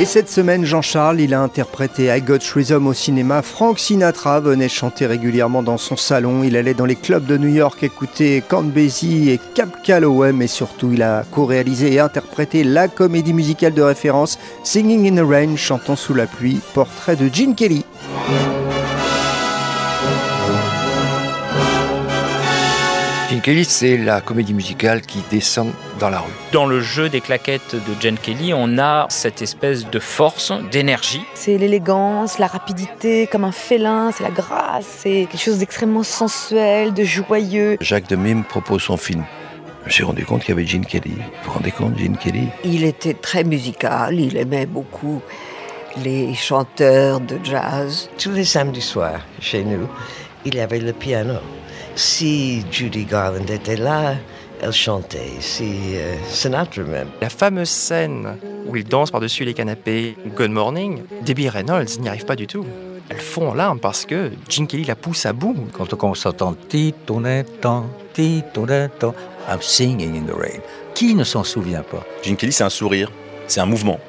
Et cette semaine, Jean-Charles, il a interprété I Got Rhythm au cinéma. Frank Sinatra venait chanter régulièrement dans son salon. Il allait dans les clubs de New York écouter Count Basie et Cap Calloway, mais surtout, il a co-réalisé et interprété la comédie musicale de référence Singing in the Rain, chantant sous la pluie, portrait de Gene Kelly. Kelly, c'est la comédie musicale qui descend dans la rue. Dans le jeu des claquettes de Gene Kelly, on a cette espèce de force, d'énergie. C'est l'élégance, la rapidité, comme un félin, c'est la grâce, c'est quelque chose d'extrêmement sensuel, de joyeux. Jacques Demy propose son film. Je me suis rendu compte qu'il y avait Gene Kelly. Vous vous rendez compte, Gene Kelly? Il était très musical, il aimait beaucoup les chanteurs de jazz. Tous les samedis soirs, chez nous, il y avait le piano. Si Judy Garland était là, elle chantait. Si euh, Sinatra même. La fameuse scène où il danse par-dessus les canapés, Good Morning, Debbie Reynolds n'y arrive pas du tout. Elle fond en larmes parce que Gene Kelly la pousse à bout. Quand on s'entend titonetan, titonetan, I'm singing in the rain. Qui ne s'en souvient pas? Gene Kelly, c'est un sourire, c'est un mouvement.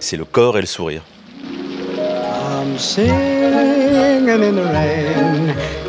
C'est le corps et le sourire. I'm singing in the rain,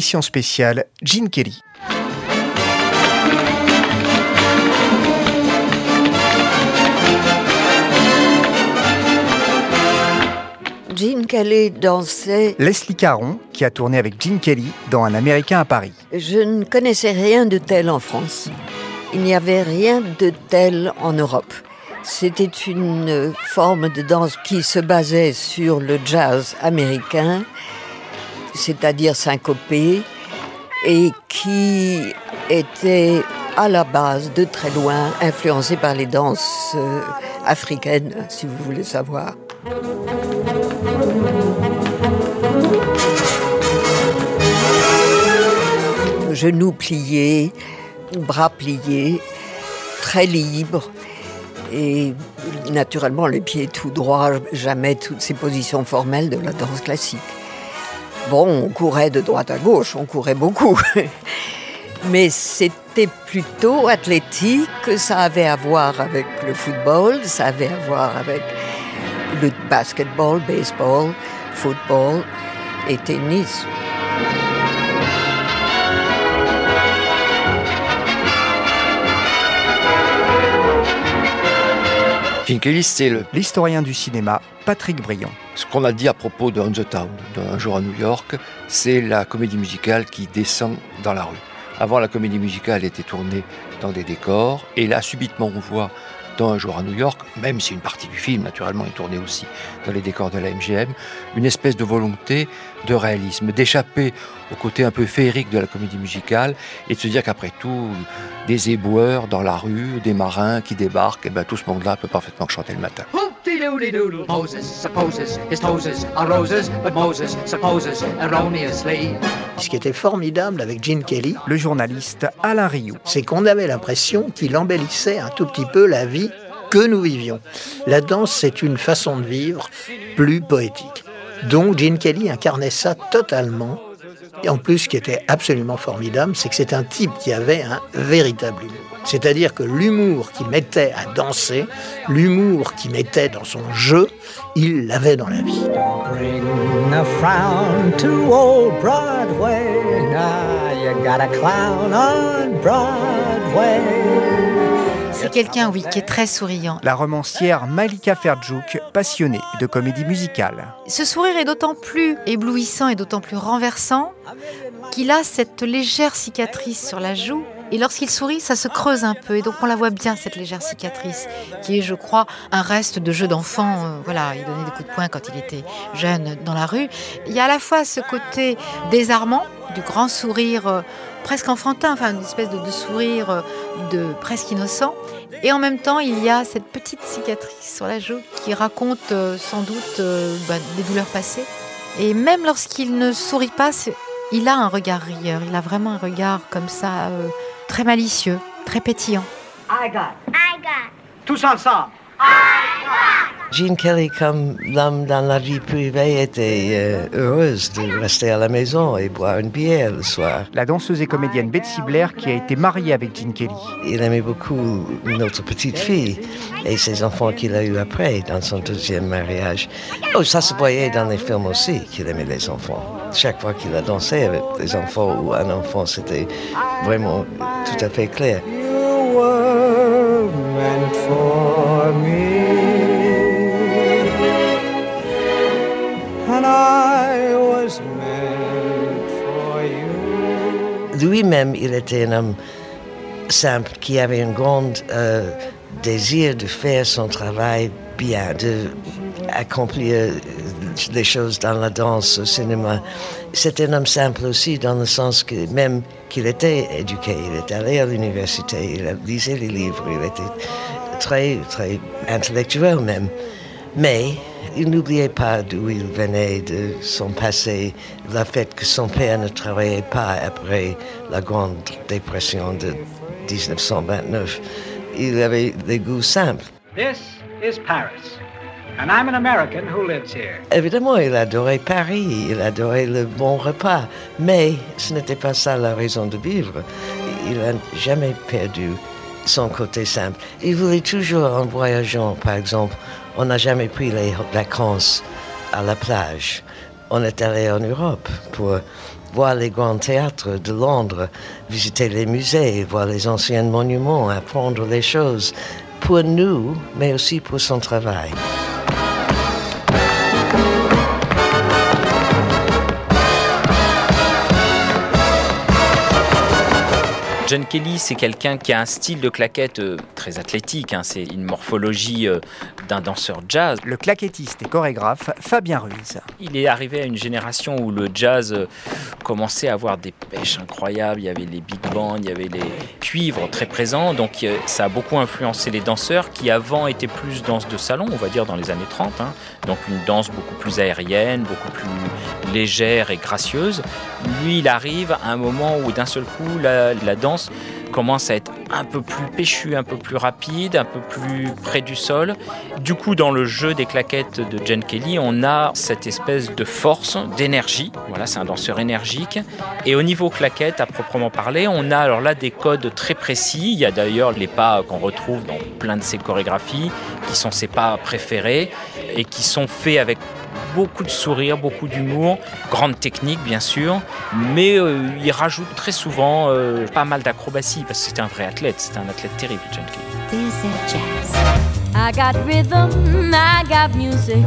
Émission spéciale Gene Kelly. Gene Kelly dansait. Leslie Caron, qui a tourné avec Gene Kelly dans Un Américain à Paris. Je ne connaissais rien de tel en France. Il n'y avait rien de tel en Europe. C'était une forme de danse qui se basait sur le jazz américain, c'est-à-dire syncopé, et qui était à la base, de très loin, influencé par les danses euh, africaines, si vous voulez savoir. Genoux pliés, bras pliés, très libre. Et naturellement, les pieds tout droits, jamais toutes ces positions formelles de la danse classique. Bon, on courait de droite à gauche, on courait beaucoup. Mais c'était plutôt athlétique, ça avait à voir avec le football, ça avait à voir avec le basketball, baseball, football et tennis. C'est L'historien du cinéma, Patrick Briand. ce qu'on a dit à propos de On the Town, d'un jour à New York, c'est la comédie musicale qui descend dans la rue. Avant, la comédie musicale était tournée dans des décors, et là, subitement, on voit Un jour à New York, même si une partie du film, naturellement, est tournée aussi dans les décors de la MGM, une espèce de volonté de réalisme, d'échapper au côté un peu féerique de la comédie musicale, et de se dire qu'après tout, des éboueurs dans la rue, des marins qui débarquent, et ben tout ce monde-là peut parfaitement chanter le matin. Moses supposes his toes are roses, but Moses supposes erroneously. Ce qui était formidable avec Gene Kelly, Le journaliste Alain Rioux. c'est qu'on avait l'impression qu'il embellissait un tout petit peu la vie que nous vivions. La danse, c'est une façon de vivre plus poétique. Donc Gene Kelly incarnait ça totalement. Et en plus, ce qui était absolument formidable, c'est que c'est un type qui avait un véritable humour. C'est-à-dire que l'humour qu'il mettait à danser, l'humour qu'il mettait dans son jeu, il l'avait dans la vie. C'est quelqu'un, oui, qui est très souriant. La romancière Malika Ferjouk, passionnée de comédie musicale. Ce sourire est d'autant plus éblouissant et d'autant plus renversant qu'il a cette légère cicatrice sur la joue. Et lorsqu'il sourit, ça se creuse un peu. Et donc on la voit bien, cette légère cicatrice, qui est, je crois, un reste de jeu d'enfant. Euh, voilà, il donnait des coups de poing quand il était jeune dans la rue. Il y a à la fois ce côté désarmant, du grand sourire euh, presque enfantin, enfin une espèce de, de sourire euh, de presque innocent. Et en même temps, il y a cette petite cicatrice sur la joue qui raconte euh, sans doute euh, bah, des douleurs passées. Et même lorsqu'il ne sourit pas, c'est- il a un regard rieur. Il a vraiment un regard comme ça, euh, très malicieux, très pétillant. I got. I got. Tous ensemble. Jean Kelly, comme l'homme dans la vie privée, était euh, heureuse de rester à la maison et boire une bière le soir. La danseuse et comédienne Betsy Blair qui a été mariée avec Gene Kelly. Il aimait beaucoup notre petite fille et ses enfants qu'il a eu après dans son deuxième mariage. Oh, ça se voyait dans les films aussi qu'il aimait les enfants. Chaque fois qu'il a dansé avec des enfants ou un enfant, c'était vraiment tout à fait clair. You were meant for me. And I was meant for you. Lui-même, il était un homme simple qui avait un grand euh, désir de faire son travail bien, de accomplir les choses dans la danse, au cinéma. C'était un homme simple aussi dans le sens que même qu'il était éduqué, il est allé à l'université, il lisé les livres, il était très, très intellectuel même. Mais il n'oubliait pas d'où il venait, de son passé, le fait que son père ne travaillait pas après la Grande Dépression de 1929. Il avait des goûts simples. This is Paris. And I'm an American who lives here. Évidemment, il adorait Paris, il adorait le bon repas, mais ce n'était pas ça la raison de vivre. Il n'a jamais perdu son côté simple. Il voulait toujours, en voyageant, par exemple, on n'a jamais pris les vacances à la plage. On est allé en Europe pour voir les grands théâtres de Londres, visiter les musées, voir les anciens monuments, apprendre les choses pour nous, mais aussi pour son travail. John Kelly, c'est quelqu'un qui a un style de claquette euh, très athlétique. hein. C'est une morphologie euh, d'un danseur jazz. Le claquettiste et chorégraphe Fabien Ruiz. Il est arrivé à une génération où le jazz euh, commençait à avoir des pêches incroyables. Il y avait les big bands, il y avait les cuivres très présents. Donc ça a beaucoup influencé les danseurs qui avant étaient plus danse de salon, on va dire dans les années 30. hein. Donc une danse beaucoup plus aérienne, beaucoup plus légère et gracieuse. Lui, il arrive à un moment où d'un seul coup, la, la danse commence à être un peu plus péchu, un peu plus rapide, un peu plus près du sol. Du coup, dans le jeu des claquettes de Jen Kelly, on a cette espèce de force, d'énergie. Voilà, c'est un danseur énergique. Et au niveau claquettes, à proprement parler, on a alors là des codes très précis. Il y a d'ailleurs les pas qu'on retrouve dans plein de ses chorégraphies, qui sont ses pas préférés et qui sont faits avec beaucoup de sourire, beaucoup d'humour, grande technique bien sûr, mais euh, il rajoute très souvent euh, pas mal d'acrobatie parce que c'était un vrai athlète, c'était un athlète terrible, John. I got rhythm, I got music.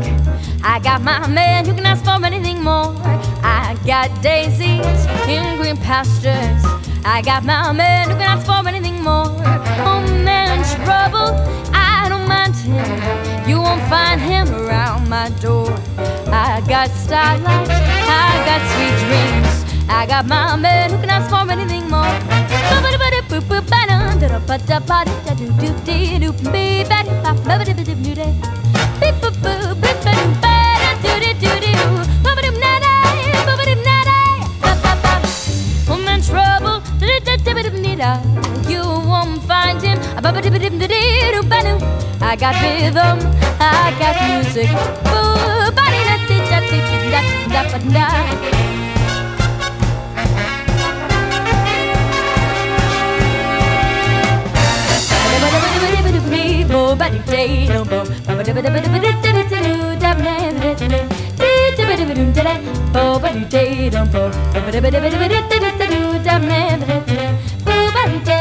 I got my man who can ask for anything more. I got daisies in green pastures. I got my man who can ask for anything more. Oh man, trouble, I don't mind him. You won't find him around my door. I got starlight, I got sweet dreams. I got my man who can ask for anything more. In trouble, you won't find him. I got rhythm, I got music. I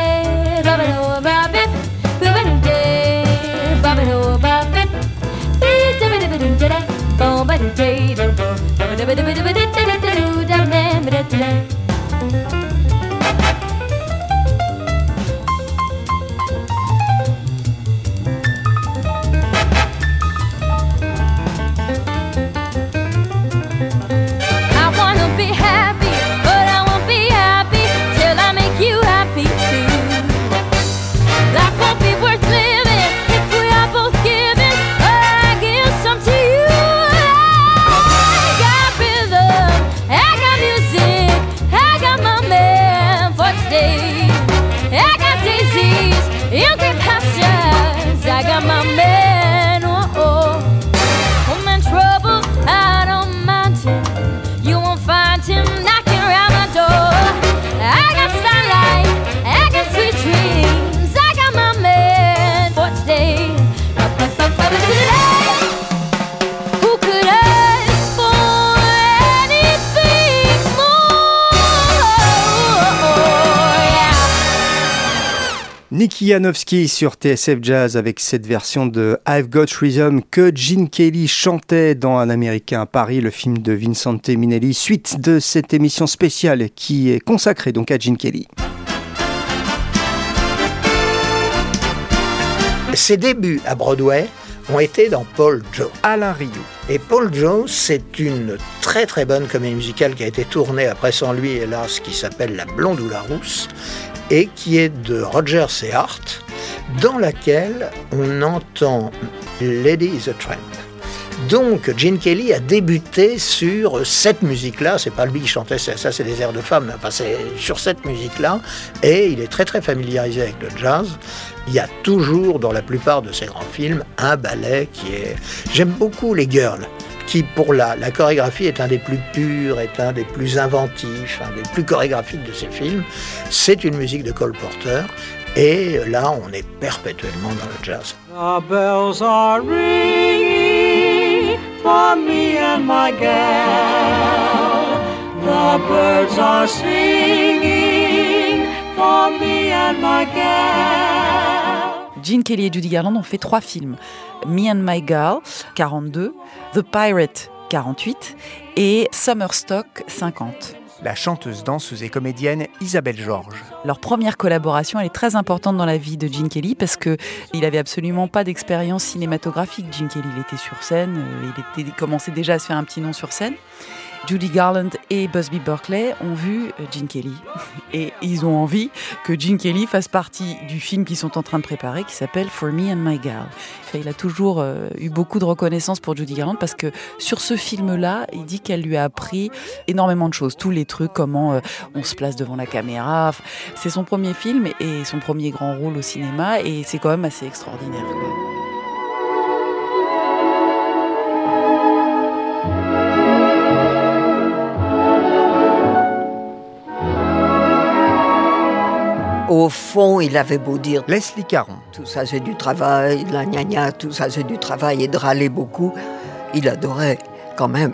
Nicky Janowski sur TSF Jazz avec cette version de I've Got Rhythm que Gene Kelly chantait dans Un Américain à Paris, le film de Vincente Minelli, suite de cette émission spéciale qui est consacrée donc à Gene Kelly. Ses débuts à Broadway ont été dans Paul Joe. Alain Rio. Et Paul Joe, c'est une très très bonne comédie musicale qui a été tournée après sans lui, hélas, qui s'appelle La Blonde ou la Rousse, et qui est de Rogers et Hart, dans laquelle on entend Lady is a Tramp. Donc, Gene Kelly a débuté sur cette musique-là. C'est pas lui qui chantait ça, c'est des airs de femmes. Enfin, c'est sur cette musique-là. Et il est très très familiarisé avec le jazz. Il y a toujours, dans la plupart de ses grands films, un ballet qui est. J'aime beaucoup les girls qui pour la, la chorégraphie est un des plus purs, est un des plus inventifs, un des plus chorégraphiques de ses films. C'est une musique de Cole Porter. Et là, on est perpétuellement dans le jazz. Gene Kelly et Judy Garland ont fait trois films. Me and My Girl, 42, The Pirate, 48 et Summerstock, 50. La chanteuse, danseuse et comédienne Isabelle Georges. Leur première collaboration, elle est très importante dans la vie de Gene Kelly parce que il avait absolument pas d'expérience cinématographique. Gene Kelly, il était sur scène, euh, il, était, il commençait déjà à se faire un petit nom sur scène. Judy Garland et Busby Berkeley ont vu euh, Gene Kelly et ils ont envie que Gene Kelly fasse partie du film qu'ils sont en train de préparer qui s'appelle For Me and My. Enfin, il a toujours euh, eu beaucoup de reconnaissance pour Judy Garland parce que sur ce film-là, il dit qu'elle lui a appris énormément de choses, tous les trucs, comment euh, on se place devant la caméra, C'est son premier film et son premier grand rôle au cinéma et c'est quand même assez extraordinaire. Au fond, il avait beau dire Leslie Caron. Tout ça, c'est du travail, la gna gna, tout ça, c'est du travail, et de râler beaucoup. Il adorait, quand même.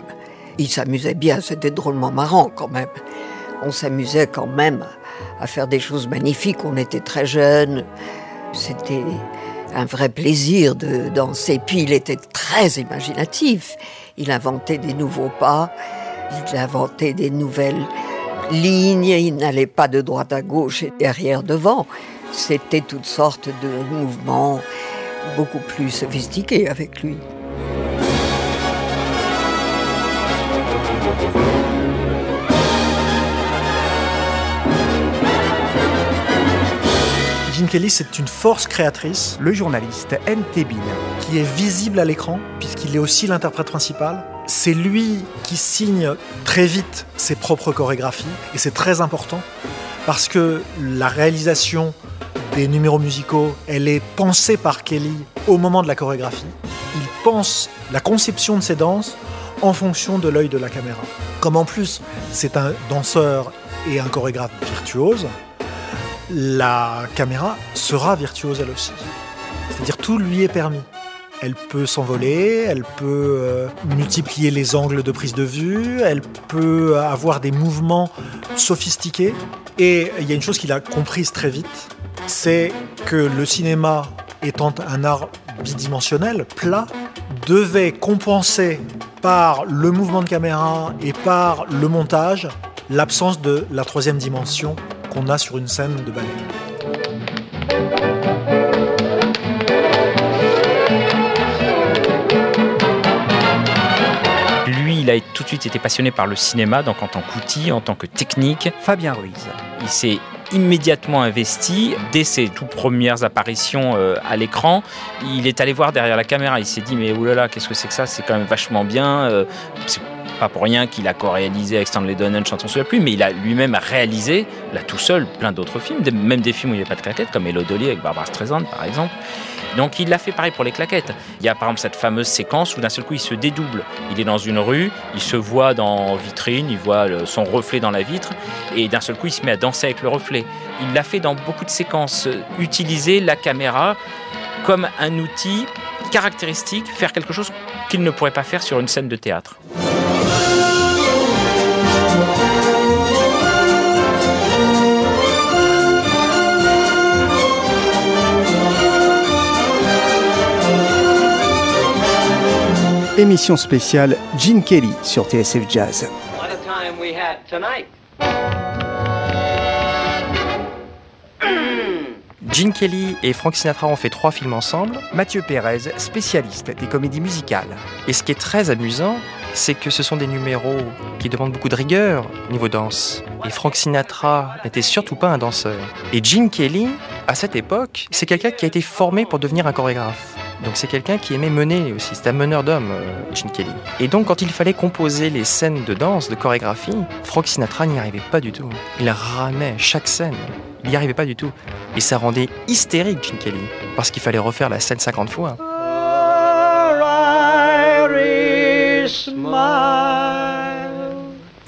Il s'amusait bien, c'était drôlement marrant, quand même. On s'amusait quand même à faire des choses magnifiques. On était très jeunes. C'était un vrai plaisir de danser. Puis il était très imaginatif. Il inventait des nouveaux pas, il inventait des nouvelles lignes, il n'allait pas de droite à gauche et derrière devant. C'était toutes sortes de mouvements beaucoup plus sophistiqués avec lui. Gene Kelly, c'est une force créatrice. Le journaliste N. Tebin. Qui est visible à l'écran, puisqu'il est aussi l'interprète principal. C'est lui qui signe très vite ses propres chorégraphies, et c'est très important, parce que la réalisation des numéros musicaux, elle est pensée par Kelly au moment de la chorégraphie. Il pense la conception de ses danses en fonction de l'œil de la caméra. Comme en plus, c'est un danseur et un chorégraphe virtuose, la caméra sera virtuose elle aussi. C'est-à-dire tout lui est permis. Elle peut s'envoler, elle peut euh, multiplier les angles de prise de vue, elle peut avoir des mouvements sophistiqués. Et il y a une chose qu'il a comprise très vite, c'est que le cinéma étant un art bidimensionnel, plat, devait compenser par le mouvement de caméra et par le montage l'absence de la troisième dimension qu'on a sur une scène de ballet. Il a tout de suite été passionné par le cinéma, donc en tant qu'outil, en tant que technique. Fabien Ruiz. Il s'est immédiatement investi dès ses toutes premières apparitions euh, à l'écran. Il est allé voir derrière la caméra. Il s'est dit mais oulala, qu'est-ce que c'est que ça? C'est quand même vachement bien. euh, c'est pas pour rien qu'il a co-réalisé avec Stanley Donen Chanson sous la pluie, mais il a lui-même réalisé, là tout seul, plein d'autres films, même des films où il n'y a pas de claquettes, comme Hello Dolly avec Barbara Streisand par exemple. Donc il l'a fait pareil pour les claquettes. Il y a par exemple cette fameuse séquence où d'un seul coup il se dédouble. Il est dans une rue, il se voit dans vitrine, il voit son reflet dans la vitre, et d'un seul coup il se met à danser avec le reflet. Il l'a fait dans beaucoup de séquences, utiliser la caméra comme un outil caractéristique, faire quelque chose qu'il ne pourrait pas faire sur une scène de théâtre. Émission spéciale Gene Kelly sur TSF Jazz. What a time we had tonight. Gene Kelly et Frank Sinatra ont fait trois films ensemble. Mathieu Pérez, spécialiste des comédies musicales. Et ce qui est très amusant, c'est que ce sont des numéros qui demandent beaucoup de rigueur niveau danse. Et Frank Sinatra n'était surtout pas un danseur. Et Gene Kelly, à cette époque, c'est quelqu'un qui a été formé pour devenir un chorégraphe. Donc c'est quelqu'un qui aimait mener aussi, c'est un meneur d'hommes, euh, Kelly. Et donc quand il fallait composer les scènes de danse, de chorégraphie, Frank Sinatra n'y arrivait pas du tout. Il ramait chaque scène. Il n'y arrivait pas du tout. Et ça rendait hystérique Kelly, parce qu'il fallait refaire la scène 50 fois.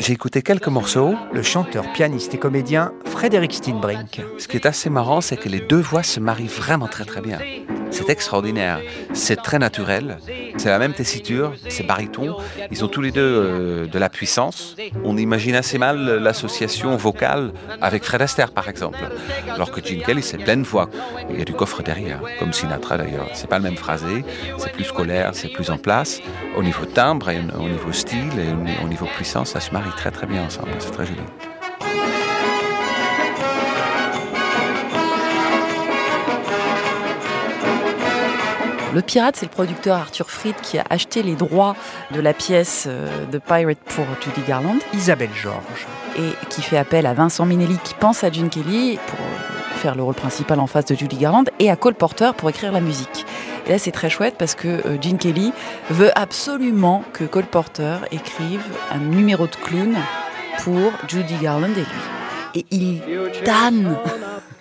J'ai écouté quelques morceaux. Le chanteur, pianiste et comédien Frédéric Steinbrink. Ce qui est assez marrant, c'est que les deux voix se marient vraiment très très bien. C'est extraordinaire. C'est très naturel. C'est la même tessiture, c'est baryton. Ils ont tous les deux euh, de la puissance. On imagine assez mal l'association vocale avec Fred Astaire, par exemple. Alors que Gene Kelly, c'est pleine voix. Il y a du coffre derrière, comme Sinatra d'ailleurs. C'est pas le même phrasé, c'est plus scolaire, c'est plus en place. Au niveau timbre, au niveau style et au niveau puissance, ça se marie très très bien ensemble. C'est très joli. Le pirate, c'est le producteur Arthur Fried qui a acheté les droits de la pièce euh, The Pirate pour Judy Garland. Isabelle Georges. Et qui fait appel à Vincent Minelli qui pense à Gene Kelly pour faire le rôle principal en face de Judy Garland et à Cole Porter pour écrire la musique. Et là, c'est très chouette parce que euh, Gene Kelly veut absolument que Cole Porter écrive un numéro de clown pour Judy Garland et lui. et il tanne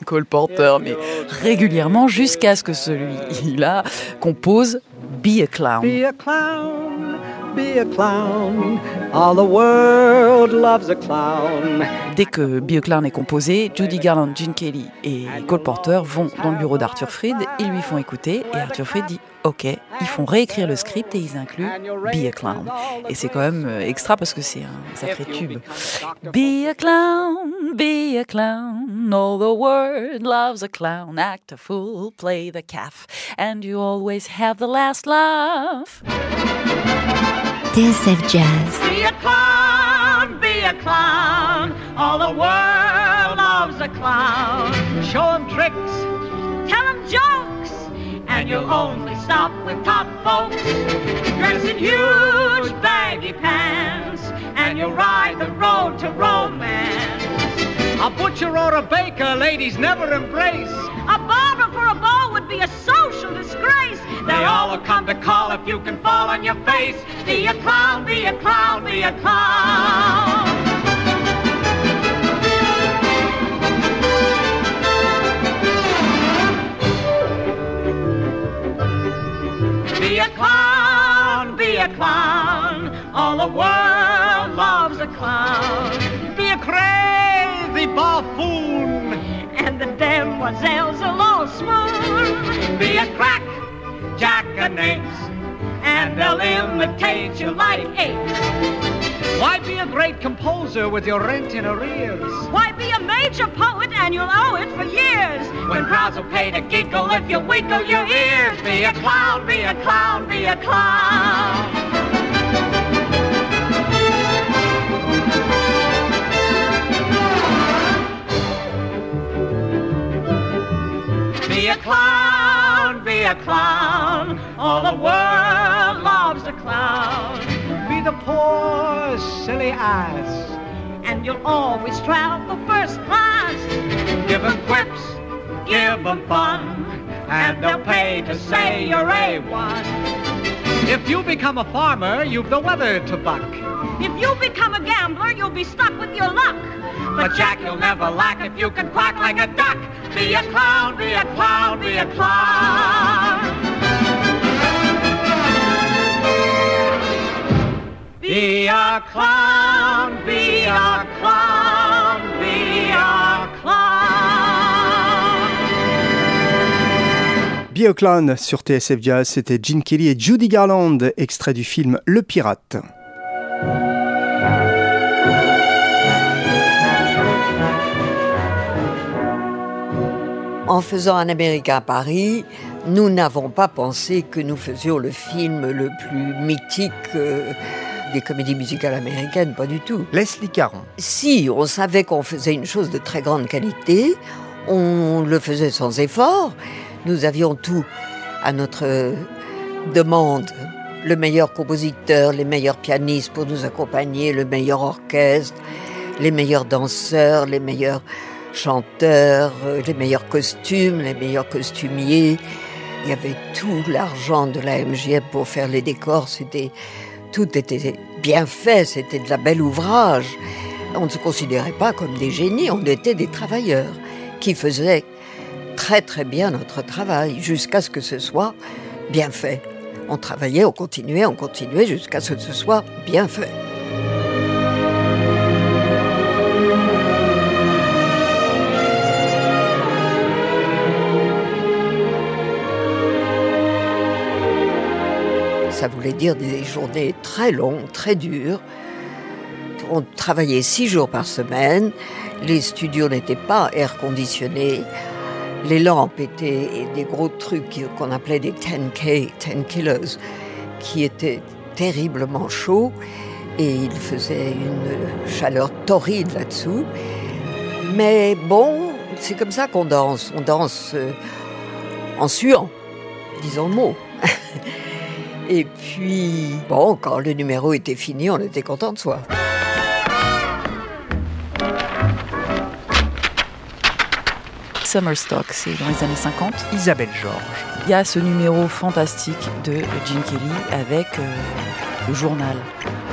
Cole Porter, mais régulièrement jusqu'à ce que celui-là compose Be a Clown. Be a clown, be a clown. All the world loves a clown. Dès que Be Clown est composé, Judy Garland, Gene Kelly et Cole Porter vont dans le bureau d'Arthur Freed, ils lui font écouter et Arthur Freed dit OK, ils font réécrire le script et ils incluent Be a Clown. Et c'est quand même euh, extra parce que c'est un sacré tube. Be a clown, be a clown, all the world loves a clown, act a fool, play the calf, and you always have the last laugh. TSF Jazz. Be a clown, be a clown. All the world loves a clown. Show 'em tricks, tell 'em jokes, you'll only stop with top folks. Dress in huge baggy pants, and you'll ride the road to romance. A butcher or a baker, ladies never embrace. A barber for a beau would be a social disgrace. They all will come to call if you can fall on your face. Be a clown, be a clown, be a clown. A clown, be a clown. All the world loves a clown. Be a crazy buffoon. And the demoiselles will all swoon. Be a crack jackanapes. And they'll imitate you like apes. Why be a great composer with your rent in arrears? Why be a major poet and you'll owe it for years? When crowds will pay to giggle if you wiggle your ears. Be a clown, be a clown, be a clown. Be a clown, be a clown. All the world loves a clown. The poor, silly ass. And you'll always travel first class. Give 'em quips, give 'em fun, and they'll pay to say you're A1. If you become a farmer, you've the weather to buck. If you become a gambler, you'll be stuck with your luck. But Jack, you'll never lack if you can quack like a duck. Be a clown, be a clown, be a clown. Be a clown, be a clown, be a clown. Bioclan sur TSF Jazz, c'était Gene Kelly et Judy Garland, extrait du film Le Pirate. En faisant un Américain à Paris, nous n'avons pas pensé que nous faisions le film le plus mythique euh, des comédies musicales américaines, pas du tout. Leslie Caron. Si, on savait qu'on faisait une chose de très grande qualité, on le faisait sans effort, nous avions tout à notre demande. Le meilleur compositeur, les meilleurs pianistes pour nous accompagner, le meilleur orchestre, les meilleurs danseurs, les meilleurs chanteurs, euh, les meilleurs costumes, les meilleurs costumiers. Il y avait tout l'argent de la MGM pour faire les décors. C'était tout était bien fait. C'était de la belle ouvrage. On ne se considérait pas comme des génies. On était des travailleurs qui faisaient très très bien notre travail jusqu'à ce que ce soit bien fait. On travaillait, on continuait, on continuait jusqu'à ce que ce soit bien fait. Ça voulait dire des journées très longues, très dures. On travaillait six jours par semaine. Les studios n'étaient pas air conditionnés. Les lampes étaient des gros trucs qu'on appelait des 10K, 10 kilos, qui étaient terriblement chauds. Et il faisait une chaleur torride là-dessous. Mais bon, c'est comme ça qu'on danse. On danse euh, en suant, disons le mot. Et puis, bon, quand le numéro était fini, on était content de soi. Summer Stock, c'est dans les années 50. Isabelle Georges. Il y a ce numéro fantastique de Gene Kelly avec euh, le journal.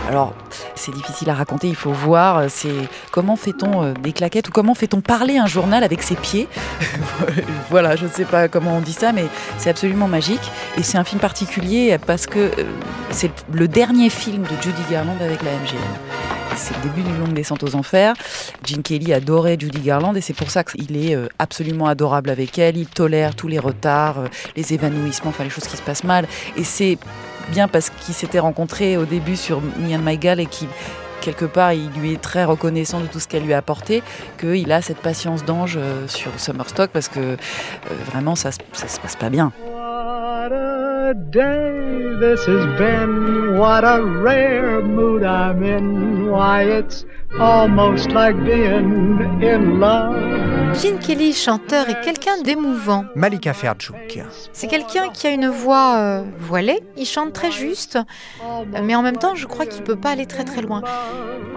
Alors, c'est difficile à raconter, il faut voir. C'est comment fait-on euh, des claquettes ou comment fait-on parler un journal avec ses pieds Voilà, je ne sais pas comment on dit ça, mais c'est absolument magique. Et c'est un film particulier parce que euh, c'est le dernier film de Judy Garland avec la MGM. C'est le début d'une longue descente aux enfers. Gene Kelly adorait Judy Garland et c'est pour ça qu'il est euh, absolument adorable avec elle. Il tolère tous les retards, euh, les évanouissements, enfin les choses qui se passent mal. Et c'est bien parce qu'ils s'étaient rencontrés au début sur Me and My Gal et qu'il quelque part, il lui est très reconnaissant de tout ce qu'elle lui a apporté, qu'il a cette patience d'ange euh, sur Summerstock parce que euh, vraiment, ça, ça se passe pas bien. Almost like being in love. Gene Kelly, chanteur, est quelqu'un d'émouvant. Malika Ferjouk. C'est quelqu'un qui a une voix euh, voilée, il chante très juste, euh, mais en même temps, je crois qu'il peut pas aller très très loin.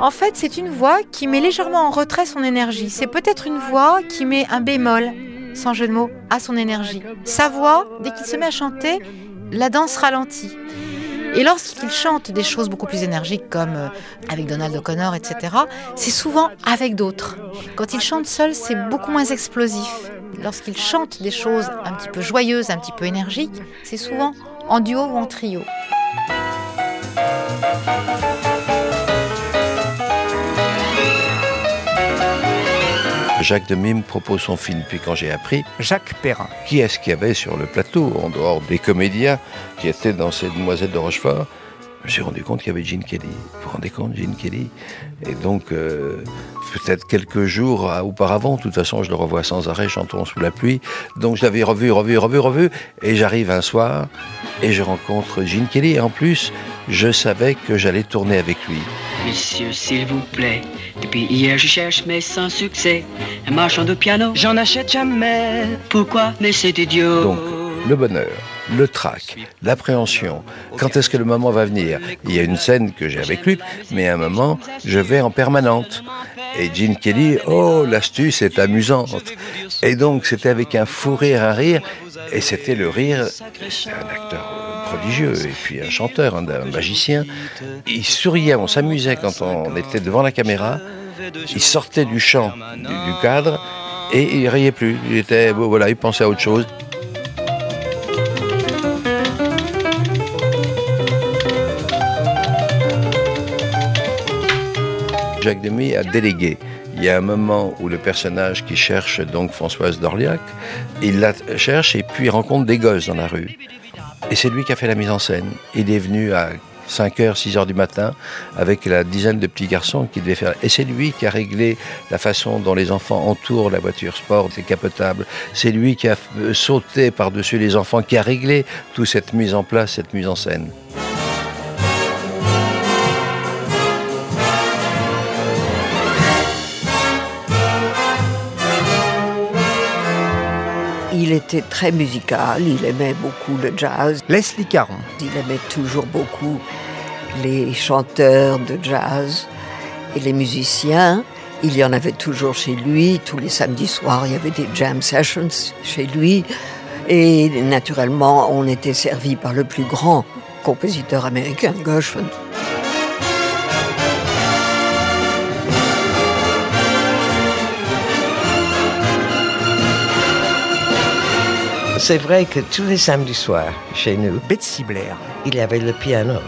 En fait, c'est une voix qui met légèrement en retrait son énergie. C'est peut-être une voix qui met un bémol, sans jeu de mots, à son énergie. Sa voix, dès qu'il se met à chanter, la danse ralentit. Et lorsqu'il chante des choses beaucoup plus énergiques comme euh, avec Donald O'Connor, etc., c'est souvent avec d'autres. Quand il chante seul, c'est beaucoup moins explosif. Lorsqu'il chante des choses un petit peu joyeuses, un petit peu énergiques, c'est souvent en duo ou en trio. Jacques Demy me propose son film. Puis quand j'ai appris, Jacques Perrin. qui est-ce qu'il y avait sur le plateau, en dehors des comédiens qui étaient dans ces Demoiselles de Rochefort, je me suis rendu compte qu'il y avait Gene Kelly. Vous vous rendez compte, Gene Kelly? Et donc, euh, peut-être quelques jours auparavant, de toute façon, je le revois sans arrêt chantant sous la pluie. Donc, je l'avais revu, revu, revu, revu. Et j'arrive un soir et je rencontre Gene Kelly. Et en plus, je savais que j'allais tourner avec lui. Messieurs, s'il vous plaît, depuis hier je cherche mais sans succès un marchand de piano. J'en achète jamais. Pourquoi Mais c'est idiot. Donc, le bonheur, le trac, l'appréhension, quand est-ce que le moment va venir? Il y a une scène que j'ai avec lui, mais à un moment, je vais en permanente. Et Gene Kelly, oh, l'astuce est amusante. Et donc, c'était avec un fou rire, un rire, et c'était le rire, c'est un acteur prodigieux, et puis un chanteur, un, magicien. Il souriait, on s'amusait quand on était devant la caméra, il sortait du champ, du, cadre, et il riait plus. Il était, voilà, il pensait à autre chose. Jacques Demy a délégué. Il y a un moment où le personnage qui cherche donc Françoise d'Orliac, il la cherche et puis il rencontre des gosses dans la rue. Et c'est lui qui a fait la mise en scène. Il est venu à 5h, 6h du matin avec la dizaine de petits garçons qui devaient faire. Et c'est lui qui a réglé la façon dont les enfants entourent la voiture sport décapotable. C'est lui qui a sauté par-dessus les enfants, qui a réglé toute cette mise en place, cette mise en scène. Il était très musical, il aimait beaucoup le jazz. Leslie Caron. Il aimait toujours beaucoup les chanteurs de jazz et les musiciens. Il y en avait toujours chez lui. Tous les samedis soirs, il y avait des jam sessions chez lui. Et naturellement, on était servi par le plus grand compositeur américain, Gershwin. C'est vrai que tous les samedis soirs, chez nous, Betsy Blair. il y avait le piano,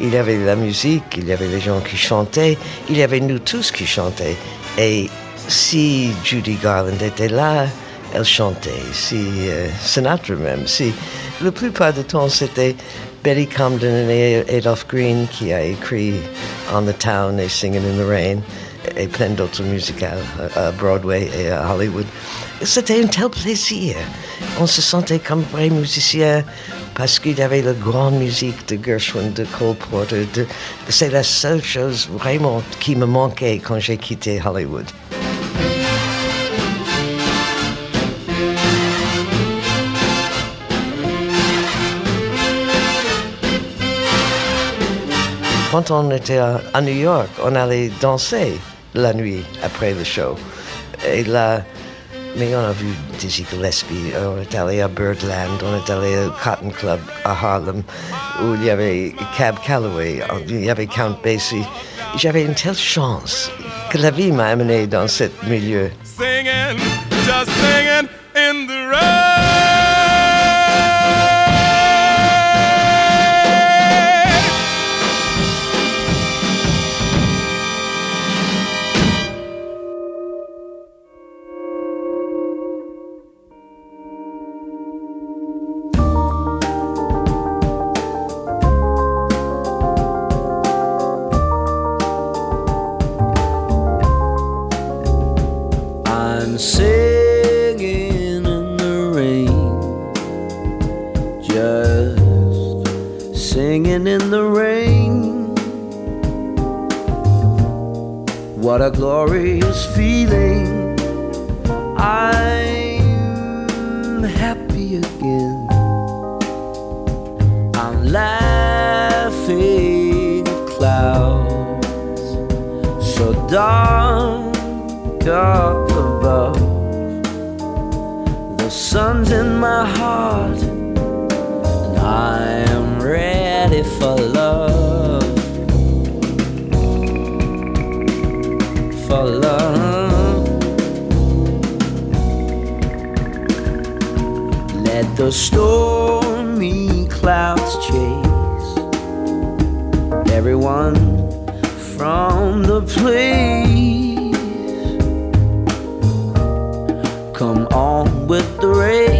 il y avait la musique, il y avait les gens qui chantaient, il y avait nous tous qui chantaient. Et si Judy Garland était là, elle chantait. Si euh, Sinatra même, si la plupart du temps c'était Betty Comden et Adolph Green qui a écrit On the Town et Singing in the Rain et plein d'autres musicales à à Broadway et à Hollywood. C'était un tel plaisir. On se sentait comme vrais musiciens parce qu'il y avait la grande musique de Gershwin, de Cole Porter. C'est la seule chose vraiment qui me manquait quand j'ai quitté Hollywood. Quand on était à New York, on allait danser la nuit après le show. Et là, Mais on a vu Dizzy Gillespie, on est allé à Birdland, on est allé au Cotton Club à Harlem, où il y avait Cab Calloway, il y avait Count Basie. J'avais une telle chance que la vie m'a amené dans ce milieu. Singing, just singing in the rain. Clouds chase everyone from the place. Come on with the rain.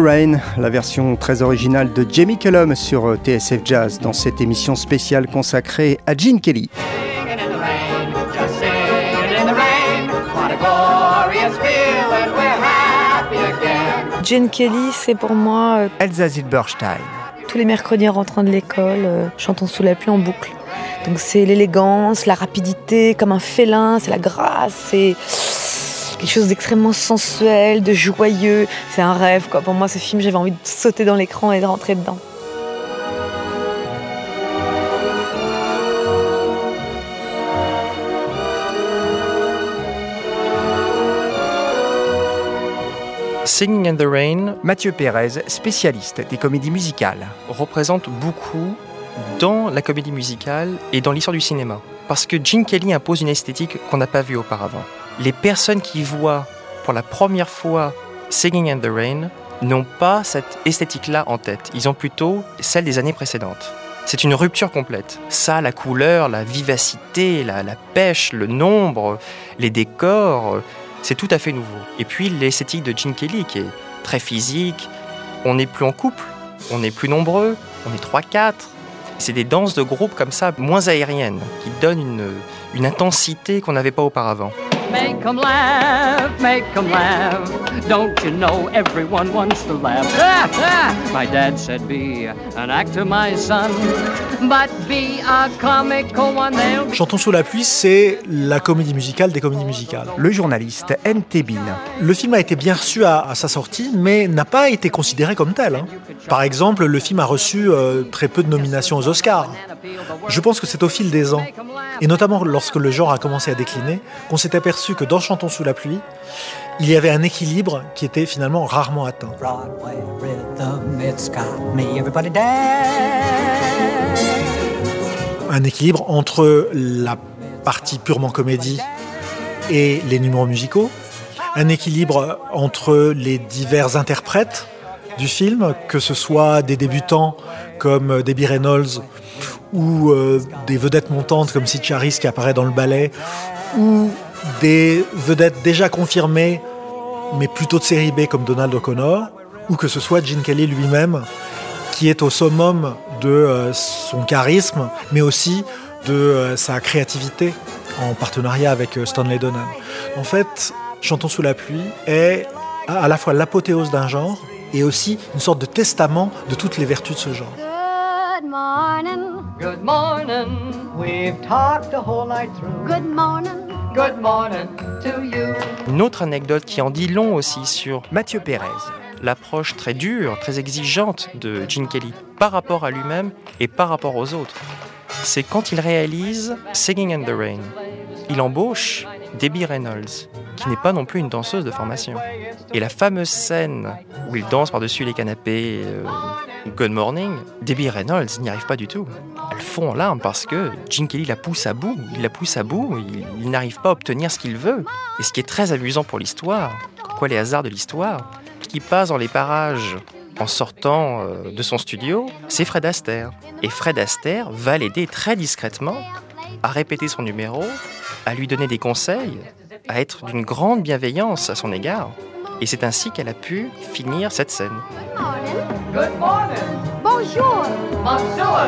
Rain, la version très originale de Jamie Cullum sur euh, TSF Jazz dans cette émission spéciale consacrée à Gene Kelly. Jane Kelly, c'est pour moi euh, Elsa Zilberstein. tous les mercredis en rentrant de l'école, euh, chantons sous la pluie en boucle. Donc c'est l'élégance, la rapidité, comme un félin, c'est la grâce, c'est quelque chose d'extrêmement sensuel, de joyeux. C'est un rêve, quoi. Pour moi, ce film, j'avais envie de sauter dans l'écran et de rentrer dedans. Singing in the Rain Mathieu Pérez, spécialiste des comédies musicales. représente beaucoup dans la comédie musicale et dans l'histoire du cinéma. Parce que Gene Kelly impose une esthétique qu'on n'a pas vue auparavant. Les personnes qui voient pour la première fois Singing in the Rain n'ont pas cette esthétique-là en tête. Ils ont plutôt celle des années précédentes. C'est une rupture complète. Ça, la couleur, la vivacité, la, pêche, le nombre, les décors, c'est tout à fait nouveau. Et puis l'esthétique de Gene Kelly qui est très physique. On n'est plus en couple, on n'est plus nombreux, on est 3-4. C'est des danses de groupe comme ça, moins aériennes, qui donnent une intensité qu'on n'avait pas auparavant. Make 'em laugh, make 'em laugh. Don't you know everyone wants to laugh? my dad said, Be an actor, my son, but be a comical one. They'll Chantons sous la pluie, c'est la comédie musicale des comédies musicales. Le journaliste N.T. Bean. Le film a été bien reçu à, à sa sortie, mais n'a pas été considéré comme tel. hein. Par exemple, le film a reçu euh, très peu de nominations aux Oscars. Je pense que c'est au fil des ans, et notamment lorsque le genre a commencé à décliner, qu'on s'est aperçu que dans Chantons sous la pluie, il y avait un équilibre qui était finalement rarement atteint. Broadway rhythm, it's got me. Everybody dance. Un équilibre entre la partie purement comédie et les numéros musicaux, un équilibre entre les divers interprètes du film, que ce soit des débutants comme Debbie Reynolds ou euh, des vedettes montantes comme Sid Charis qui apparaît dans le ballet, ou des vedettes déjà confirmées mais plutôt de série B comme Donald O'Connor, ou que ce soit Gene Kelly lui-même qui est au summum de euh, son charisme, mais aussi de euh, sa créativité en partenariat avec euh, Stanley Donen. En fait, Chantons sous la pluie est à à la fois l'apothéose d'un genre et aussi une sorte de testament de toutes les vertus de ce genre. Good morning. Good morning. We've talked the whole night through. Good morning. Good morning to you. Une autre anecdote qui en dit long aussi sur Mathieu Pérez. l'approche très dure, très exigeante de Gene Kelly par rapport à lui-même et par rapport aux autres. C'est quand il réalise Singing in the Rain. Il embauche Debbie Reynolds, qui n'est pas non plus une danseuse de formation. Et la fameuse scène où il danse par-dessus les canapés euh, Good Morning, Debbie Reynolds n'y arrive pas du tout. Fond en larmes parce que Gene Kelly la pousse à bout. Il la pousse à bout, il, il n'arrive pas à obtenir ce qu'il veut. Et ce qui est très amusant pour l'histoire, quoi les hasards de l'histoire, qui passe dans les parages en sortant euh, de son studio, c'est Fred Astaire. Et Fred Astaire va l'aider très discrètement à répéter son numéro, à lui donner des conseils, à être d'une grande bienveillance à son égard. Et c'est ainsi qu'elle a pu finir cette scène. Good morning. Bonjour. Bonjour.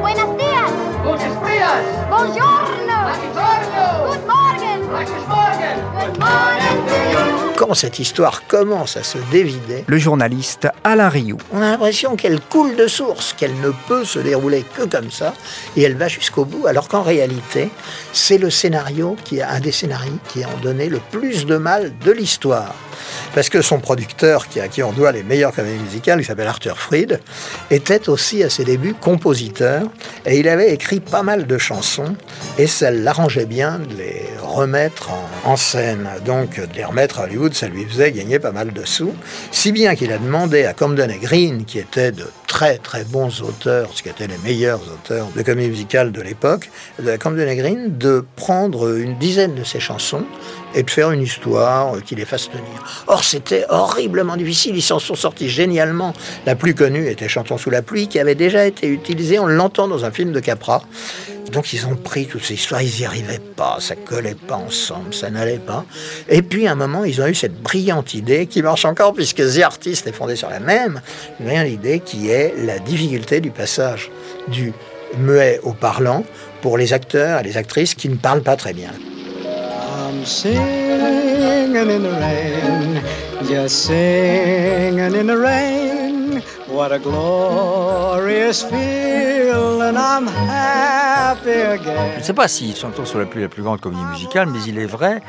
Buenos días. Buenos días. Buongiorno. Buongiorno. Good morning. Guten Morgen. Good morning to you. Quand cette histoire commence à se dévider, Le journaliste Alain Rioux. on a l'impression qu'elle coule de source, qu'elle ne peut se dérouler que comme ça, et elle va jusqu'au bout, alors qu'en réalité, c'est le scénario qui a un des scénarios qui a en donné le plus de mal de l'histoire. Parce que son producteur, qui, à qui on doit les meilleures comédies musicales, qui s'appelle Arthur Fried, était aussi à ses débuts compositeur, et il avait écrit pas mal de chansons, et ça l'arrangeait bien de les remettre en, scène. Donc de les remettre à Hollywood, ça lui faisait gagner pas mal de sous, si bien qu'il a demandé à Comden et Green, qui étaient de très très bons auteurs, ce qui étaient les meilleurs auteurs de comédie musicale de l'époque, de Camden et Green, de prendre une dizaine de ses chansons et de faire une histoire euh, qui les fasse tenir. Or, c'était horriblement difficile. Ils s'en sont sortis génialement. La plus connue était Chantons sous la pluie, qui avait déjà été utilisée. On l'entend dans un film de Capra. Donc, ils ont pris toutes ces histoires. Ils n'y arrivaient pas. Ça collait pas ensemble. Ça n'allait pas. Et puis, à un moment, ils ont eu cette brillante idée qui marche encore, puisque The Artist est fondé sur la même brillante idée qui est la difficulté du passage du muet au parlant pour les acteurs et les actrices qui ne parlent pas très bien. In the rain, in the rain. What a glorious I'm happy Je again. ne sais pas si Chantons sur la pluie la plus grande comédie musicale, mais il est vrai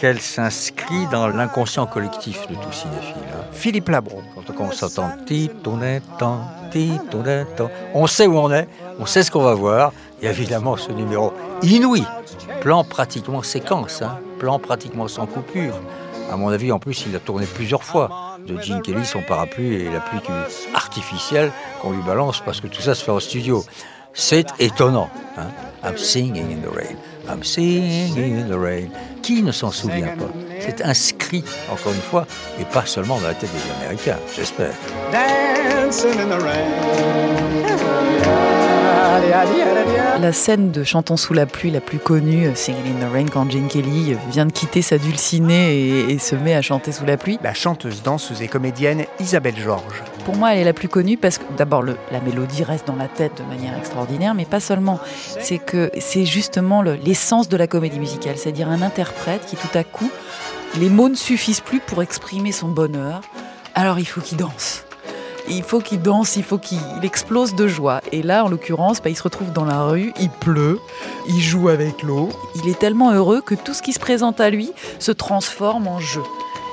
qu'elle s'inscrit dans l'inconscient collectif de tout cinéphile. hein. Philippe Labron. Quand on s'entend on sait où on est, on sait ce qu'on va voir. Et évidemment, ce numéro inouï, plan pratiquement séquence, hein, plan pratiquement sans coupure. À mon avis, en plus, il a tourné plusieurs fois. De Gene Kelly, son parapluie et la pluie artificielle qu'on lui balance parce que tout ça se fait en studio. C'est étonnant. hein. I'm singing in the rain. I'm singing in the rain. Qui ne s'en souvient pas? C'est inscrit, encore une fois, et pas seulement dans la tête des Américains, j'espère. Dancing in the rain. La scène de Chantons sous la pluie la plus connue, Singing in the Rain, quand Jane Kelly vient de quitter sa dulcinée et, et se met à chanter sous la pluie. La chanteuse, danseuse et comédienne Isabelle Georges. Pour moi, elle est la plus connue parce que d'abord, la mélodie reste dans la tête de manière extraordinaire, mais pas seulement. C'est que c'est justement le- l'essence de la comédie musicale, c'est-à-dire un interprète qui tout à coup, les mots ne suffisent plus pour exprimer son bonheur, alors il faut qu'il danse. Il faut qu'il danse, il faut qu'il il explose de joie. Et là, en l'occurrence, bah, il se retrouve dans la rue, il pleut, il joue avec l'eau. Il est tellement heureux que tout ce qui se présente à lui se transforme en jeu.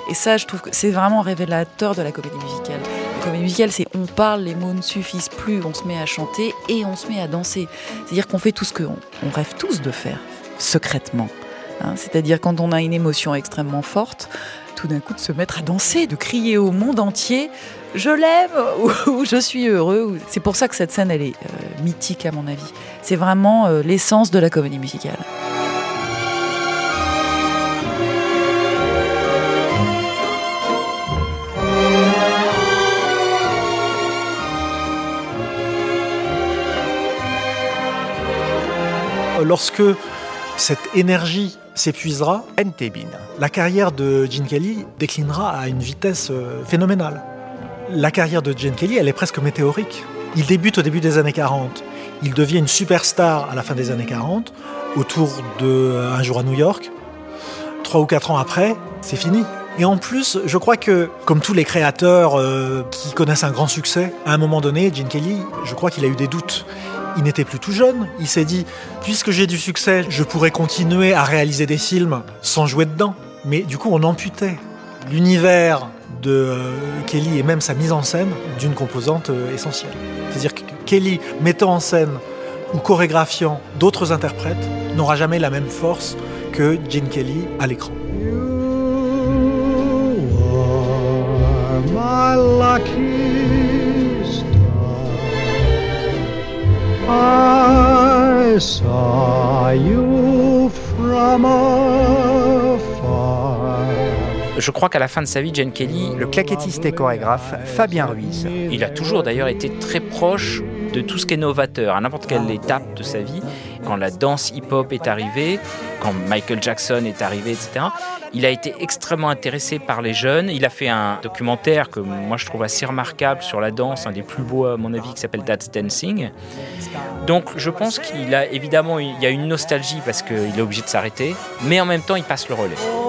Et ça, je trouve que c'est vraiment révélateur de la comédie musicale. La comédie musicale, c'est on parle, les mots ne suffisent plus, on se met à chanter et on se met à danser. C'est-à-dire qu'on fait tout ce qu'on on rêve tous de faire, secrètement. Hein, C'est-à-dire quand on a une émotion extrêmement forte, tout d'un coup de se mettre à danser, de crier au monde entier je l'aime ou, ou je suis heureux. ou- C'est pour ça que cette scène, elle est euh, mythique à mon avis. C'est vraiment euh, l'essence de la comédie musicale. Lorsque cette énergie s'épuisera, la carrière de Gene Kelly déclinera à une vitesse euh, phénoménale. La carrière de Gene Kelly, elle est presque météorique. Il débute au début des années 40. Il devient une superstar à la fin des années 40, autour de euh, Un jour à New York. Trois ou quatre ans après, c'est fini. Et en plus, je crois que, comme tous les créateurs euh, qui connaissent un grand succès, à un moment donné, Gene Kelly, je crois qu'il a eu des doutes. Il n'était plus tout jeune. Il s'est dit, puisque j'ai du succès, je pourrais continuer à réaliser des films sans jouer dedans. Mais du coup, on amputait l'univers euh, Kelly et même sa mise en scène d'une composante euh, essentielle. C'est-à-dire que Kelly mettant en scène ou chorégraphiant d'autres interprètes n'aura jamais la même force que Gene Kelly à l'écran. Je crois qu'à la fin de sa vie, Jane Kelly, Le claquettiste et chorégraphe Fabien Ruiz. il a toujours d'ailleurs été très proche de tout ce qui est novateur, à n'importe quelle étape de sa vie. Quand la danse hip-hop est arrivée, quand Michael Jackson est arrivé, etc., il a été extrêmement intéressé par les jeunes. Il a fait un documentaire que moi je trouve assez remarquable sur la danse, un des plus beaux à mon avis, qui s'appelle That's Dancing. Donc je pense qu'il a évidemment il y a une nostalgie parce qu'il est obligé de s'arrêter, mais en même temps il passe le relais.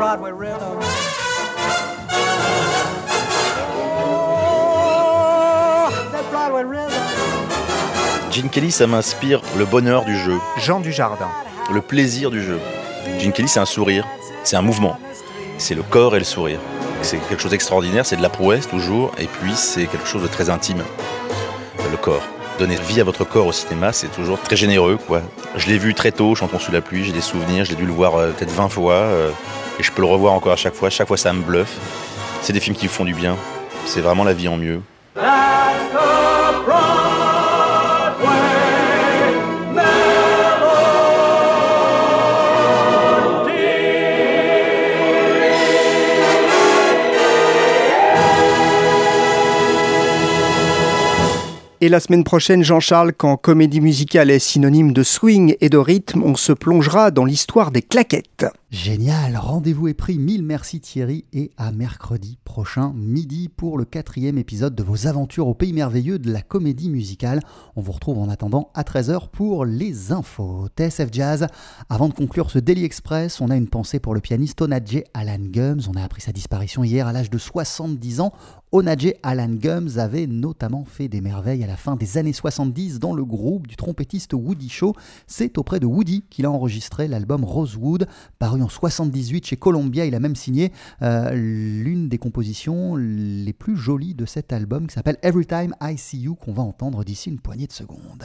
Broadway rhythm. That Broadway rhythm. Gene Kelly, ça m'inspire le bonheur du jeu, Jean Dujardin. le plaisir du jeu. Gene Kelly, c'est un sourire, c'est un mouvement, c'est le corps et le sourire. C'est quelque chose d'extraordinaire, c'est de la prouesse toujours, et puis c'est quelque chose de très intime, le corps. Donner vie à votre corps au cinéma, c'est toujours très généreux. quoi. Je l'ai vu très tôt, Chantons sous la pluie, j'ai des souvenirs, je l'ai dû le voir euh, peut-être 20 fois, euh, et je peux le revoir encore à chaque fois, chaque fois ça me bluffe. C'est des films qui font du bien, c'est vraiment la vie en mieux. Et la semaine prochaine, Jean-Charles, quand comédie musicale est synonyme de swing et de rythme, on se plongera dans l'histoire des claquettes. Génial, rendez-vous est pris, mille merci Thierry et à mercredi prochain midi pour le quatrième épisode de vos aventures au pays merveilleux de la comédie musicale. On vous retrouve en attendant à 13h pour les infos. TSF Jazz, avant de conclure ce Daily Express, on a une pensée pour le pianiste Onadje Alan Gums. On a appris sa disparition hier à l'âge de 70 ans. Onadje Alan Gums avait notamment fait des merveilles à la fin des années 70 dans le groupe du trompettiste Woody Shaw. C'est auprès de Woody qu'il a enregistré l'album Rosewood, paru en 78 chez Columbia. Il a même signé euh, l'une des compositions les plus jolies de cet album qui s'appelle Every Time I See You qu'on va entendre d'ici une poignée de secondes.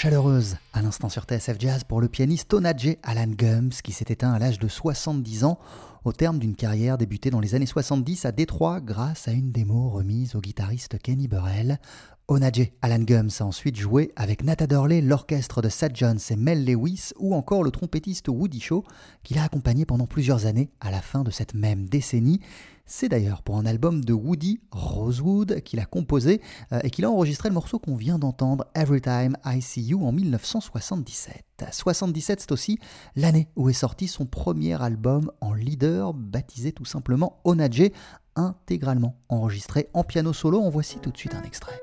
Chaleureuse, à l'instant sur TSF Jazz pour le pianiste Onadje Alan Gums qui s'est éteint à l'âge de 70 ans au terme d'une carrière débutée dans les années 70 à Détroit grâce à une démo remise au guitariste Kenny Burrell. Onadje Alan Gums a ensuite joué avec Nat Adderley, l'orchestre de Sad Jones et Mel Lewis ou encore le trompettiste Woody Shaw qui l'a accompagné pendant plusieurs années à la fin de cette même décennie. C'est d'ailleurs pour un album de Woody Rosewood qu'il a composé euh, et qu'il a enregistré le morceau qu'on vient d'entendre, Every Time I See You, en 1977. 77, c'est aussi l'année où est sorti son premier album en leader, baptisé tout simplement Onadje, intégralement enregistré en piano solo. En voici tout de suite un extrait.